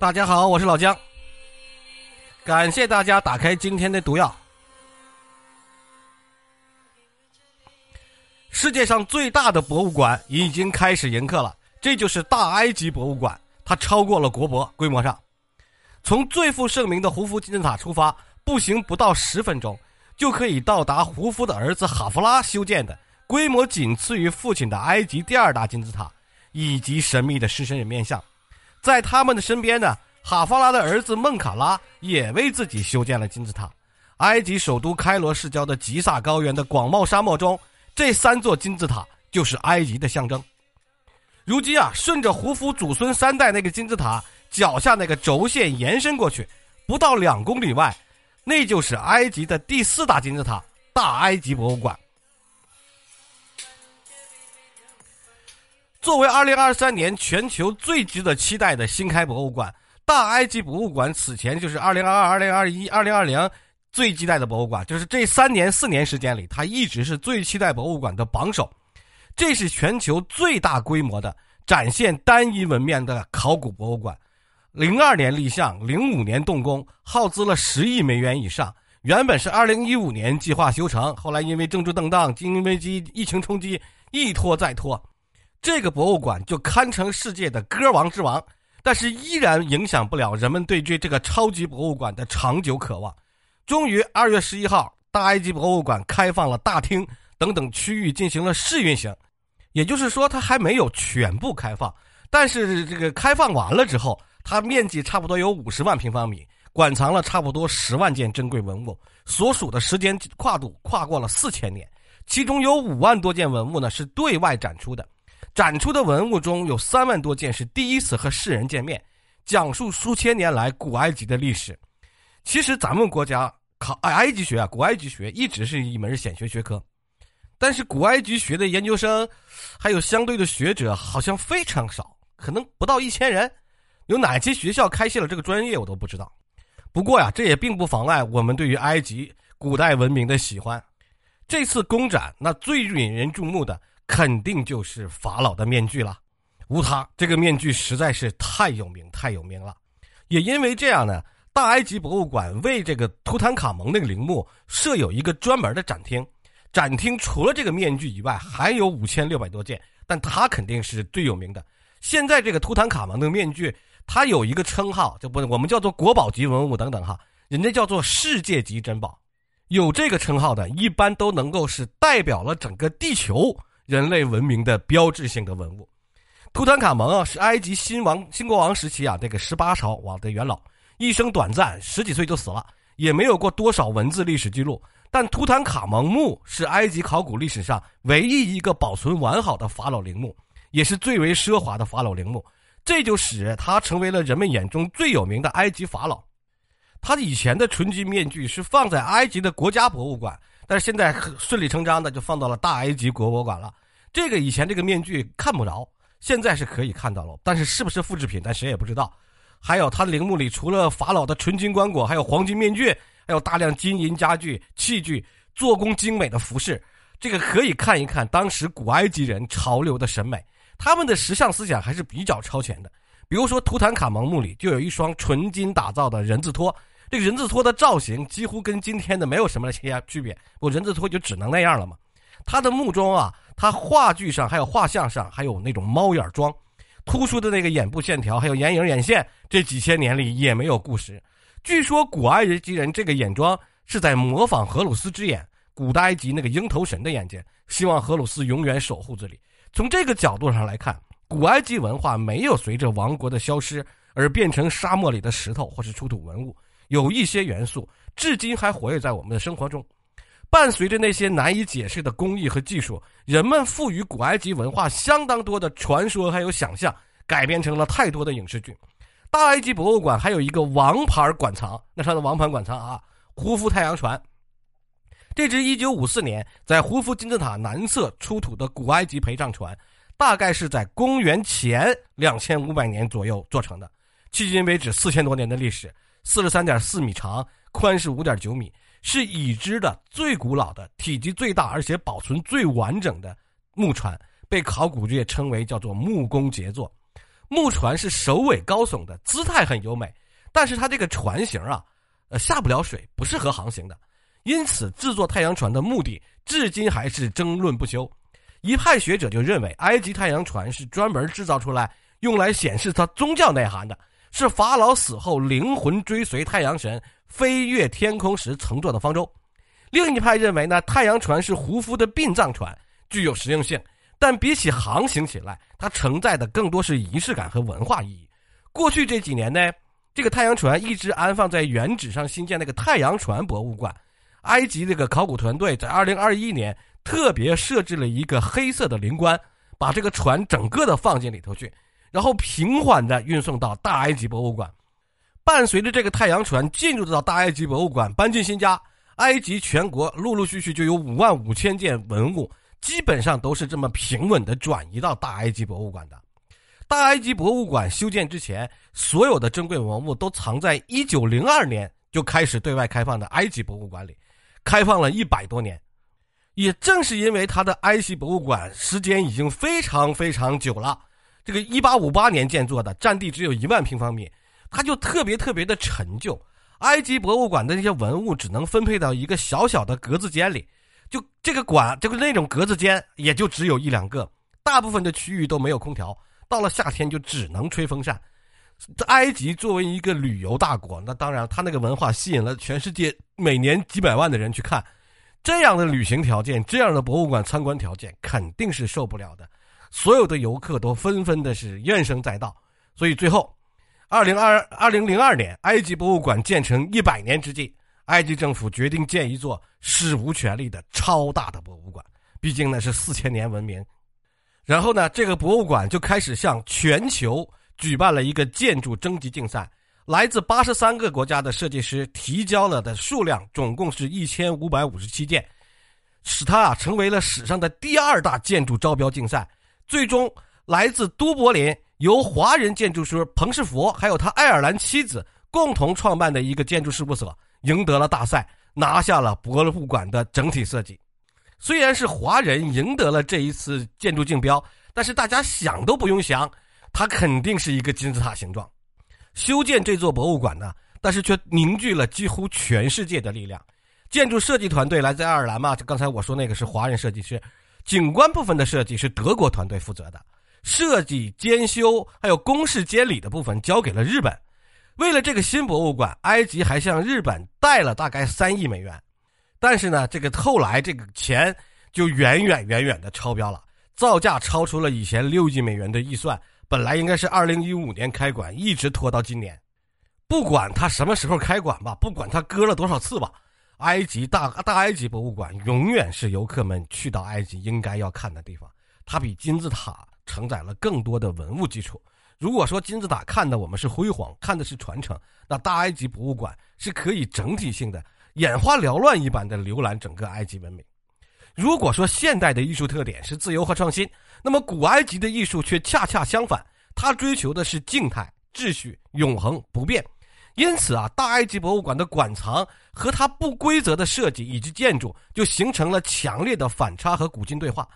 大家好，我是老姜。感谢大家打开今天的毒药。世界上最大的博物馆已经开始迎客了，这就是大埃及博物馆，它超过了国博，规模上。从最负盛名的胡夫金字塔出发，步行不到十分钟，就可以到达胡夫的儿子哈夫拉修建的规模仅次于父亲的埃及第二大金字塔，以及神秘的狮身人面像。在他们的身边呢。哈法拉的儿子孟卡拉也为自己修建了金字塔。埃及首都开罗市郊的吉萨高原的广袤沙漠中，这三座金字塔就是埃及的象征。如今啊，顺着胡夫祖孙三代那个金字塔脚下那个轴线延伸过去，不到两公里外，那就是埃及的第四大金字塔——大埃及博物馆。作为2023年全球最值得期待的新开博物馆。大埃及博物馆此前就是二零二二、二零二一、二零二零最期待的博物馆，就是这三年四年时间里，它一直是最期待博物馆的榜首。这是全球最大规模的展现单一文面的考古博物馆。零二年立项，零五年动工，耗资了十亿美元以上。原本是二零一五年计划修成，后来因为政治动荡、经济危机、疫情冲击，一拖再拖，这个博物馆就堪称世界的歌王之王。但是依然影响不了人们对这这个超级博物馆的长久渴望。终于，二月十一号，大埃及博物馆开放了大厅等等区域进行了试运行，也就是说，它还没有全部开放。但是这个开放完了之后，它面积差不多有五十万平方米，馆藏了差不多十万件珍贵文物，所属的时间跨度跨过了四千年，其中有五万多件文物呢是对外展出的。展出的文物中有三万多件是第一次和世人见面，讲述数千年来古埃及的历史。其实咱们国家考埃及学啊，古埃及学一直是一门显学学科，但是古埃及学的研究生还有相对的学者好像非常少，可能不到一千人。有哪些学校开设了这个专业，我都不知道。不过呀，这也并不妨碍我们对于埃及古代文明的喜欢。这次公展，那最引人注目的。肯定就是法老的面具了，无他，这个面具实在是太有名，太有名了。也因为这样呢，大埃及博物馆为这个图坦卡蒙那个陵墓设有一个专门的展厅。展厅除了这个面具以外，还有五千六百多件，但它肯定是最有名的。现在这个图坦卡蒙的面具，它有一个称号，就不我们叫做国宝级文物等等哈，人家叫做世界级珍宝。有这个称号的，一般都能够是代表了整个地球。人类文明的标志性的文物，图坦卡蒙啊，是埃及新王新国王时期啊这个十八朝王的元老，一生短暂，十几岁就死了，也没有过多少文字历史记录。但图坦卡蒙墓是埃及考古历史上唯一一个保存完好的法老陵墓，也是最为奢华的法老陵墓，这就使他成为了人们眼中最有名的埃及法老。他以前的纯金面具是放在埃及的国家博物馆。但是现在顺理成章的就放到了大埃及国博馆了。这个以前这个面具看不着，现在是可以看到了。但是是不是复制品，但谁也不知道。还有他陵墓里除了法老的纯金棺椁，还有黄金面具，还有大量金银家具、器具、做工精美的服饰。这个可以看一看当时古埃及人潮流的审美，他们的时尚思想还是比较超前的。比如说图坦卡蒙墓里就有一双纯金打造的人字拖。这个人字拖的造型几乎跟今天的没有什么区区别，我人字拖就只能那样了嘛。他的墓中啊，他画具上还有画像上还有那种猫眼妆，突出的那个眼部线条还有眼影眼线，这几千年里也没有故事。据说古埃及人这个眼妆是在模仿荷鲁斯之眼，古代埃及那个鹰头神的眼睛，希望荷鲁斯永远守护这里。从这个角度上来看，古埃及文化没有随着王国的消失而变成沙漠里的石头或是出土文物。有一些元素至今还活跃在我们的生活中，伴随着那些难以解释的工艺和技术，人们赋予古埃及文化相当多的传说还有想象，改编成了太多的影视剧。大埃及博物馆还有一个王牌馆藏，那它的王牌馆藏啊，胡夫太阳船。这只1954年在胡夫金字塔南侧出土的古埃及陪葬船，大概是在公元前2500年左右做成的，迄今为止四千多年的历史。四十三点四米长，宽是五点九米，是已知的最古老的、体积最大而且保存最完整的木船，被考古界称为叫做木工杰作。木船是首尾高耸的，姿态很优美，但是它这个船型啊，呃，下不了水，不适合航行的。因此，制作太阳船的目的至今还是争论不休。一派学者就认为，埃及太阳船是专门制造出来用来显示它宗教内涵的，是法老死后灵魂追随太阳神飞越天空时乘坐的方舟。另一派认为呢，太阳船是胡夫的殡葬船，具有实用性，但比起航行起来，它承载的更多是仪式感和文化意义。过去这几年呢，这个太阳船一直安放在原址上新建那个太阳船博物馆。埃及这个考古团队在2021年特别设置了一个黑色的灵棺，把这个船整个的放进里头去，然后平缓的运送到大埃及博物馆。伴随着这个太阳船进入到大埃及博物馆，搬进新家。埃及全国陆陆续续就有五万五千件文物，基本上都是这么平稳的转移到大埃及博物馆的。大埃及博物馆修建之前，所有的珍贵文物都藏在一九零二年就开始对外开放的埃及博物馆里，开放了一百多年。也正是因为它的埃及博物馆时间已经非常非常久了，这个一八五八年建作的，占地只有一万平方米，它就特别特别的陈旧。埃及博物馆的那些文物只能分配到一个小小的格子间里，就这个馆，就是那种格子间，也就只有一两个，大部分的区域都没有空调，到了夏天就只能吹风扇。埃及作为一个旅游大国，那当然，它那个文化吸引了全世界每年几百万的人去看，这样的旅行条件，这样的博物馆参观条件，肯定是受不了的。所有的游客都纷纷的是怨声载道，所以最后。二零二二零零二年，埃及博物馆建成一百年之际，埃及政府决定建一座史无前例的超大的博物馆。毕竟呢是四千年文明。然后呢，这个博物馆就开始向全球举办了一个建筑征集竞赛，来自八十三个国家的设计师提交了的数量总共是一千五百五十七件，使它啊成为了史上的第二大建筑招标竞赛。最终，来自都柏林。由华人建筑师彭世福还有他爱尔兰妻子共同创办的一个建筑事务所赢得了大赛，拿下了博物馆的整体设计。虽然是华人赢得了这一次建筑竞标，但是大家想都不用想，它肯定是一个金字塔形状。修建这座博物馆呢，但是却凝聚了几乎全世界的力量。建筑设计团队来自爱尔兰嘛，就刚才我说那个是华人设计师，景观部分的设计是德国团队负责的。设计、监修还有公事监理的部分交给了日本。为了这个新博物馆，埃及还向日本贷了大概三亿美元。但是呢，这个后来这个钱就远远远远的超标了，造价超出了以前六亿美元的预算。本来应该是二零一五年开馆，一直拖到今年。不管他什么时候开馆吧，不管他搁了多少次吧，埃及大大埃及博物馆永远是游客们去到埃及应该要看的地方。它比金字塔。承载了更多的文物基础。如果说金字塔看的我们是辉煌，看的是传承，那大埃及博物馆是可以整体性的、眼花缭乱一般的浏览整个埃及文明。如果说现代的艺术特点是自由和创新，那么古埃及的艺术却恰恰相反，它追求的是静态、秩序、永恒、不变。因此啊，大埃及博物馆的馆藏和它不规则的设计以及建筑，就形成了强烈的反差和古今对话。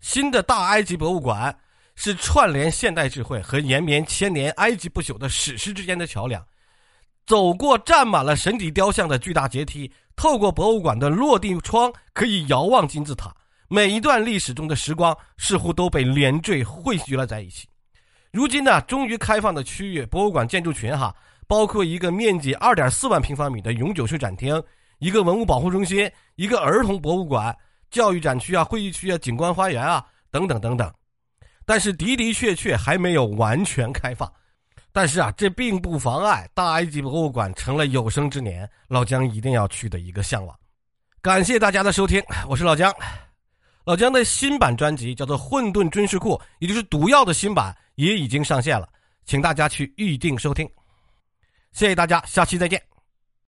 新的大埃及博物馆是串联现代智慧和延绵千年埃及不朽的史诗之间的桥梁。走过站满了神邸雕像的巨大阶梯，透过博物馆的落地窗，可以遥望金字塔。每一段历史中的时光似乎都被连缀汇聚了在一起。如今呢，终于开放的区域，博物馆建筑群哈，包括一个面积二点四万平方米的永久式展厅，一个文物保护中心，一个儿童博物馆。教育展区啊，会议区啊，景观花园啊，等等等等，但是的的确确还没有完全开放。但是啊，这并不妨碍大埃及博物馆成了有生之年老姜一定要去的一个向往。感谢大家的收听，我是老姜。老姜的新版专辑叫做《混沌军事库》，也就是《毒药》的新版也已经上线了，请大家去预定收听。谢谢大家，下期再见。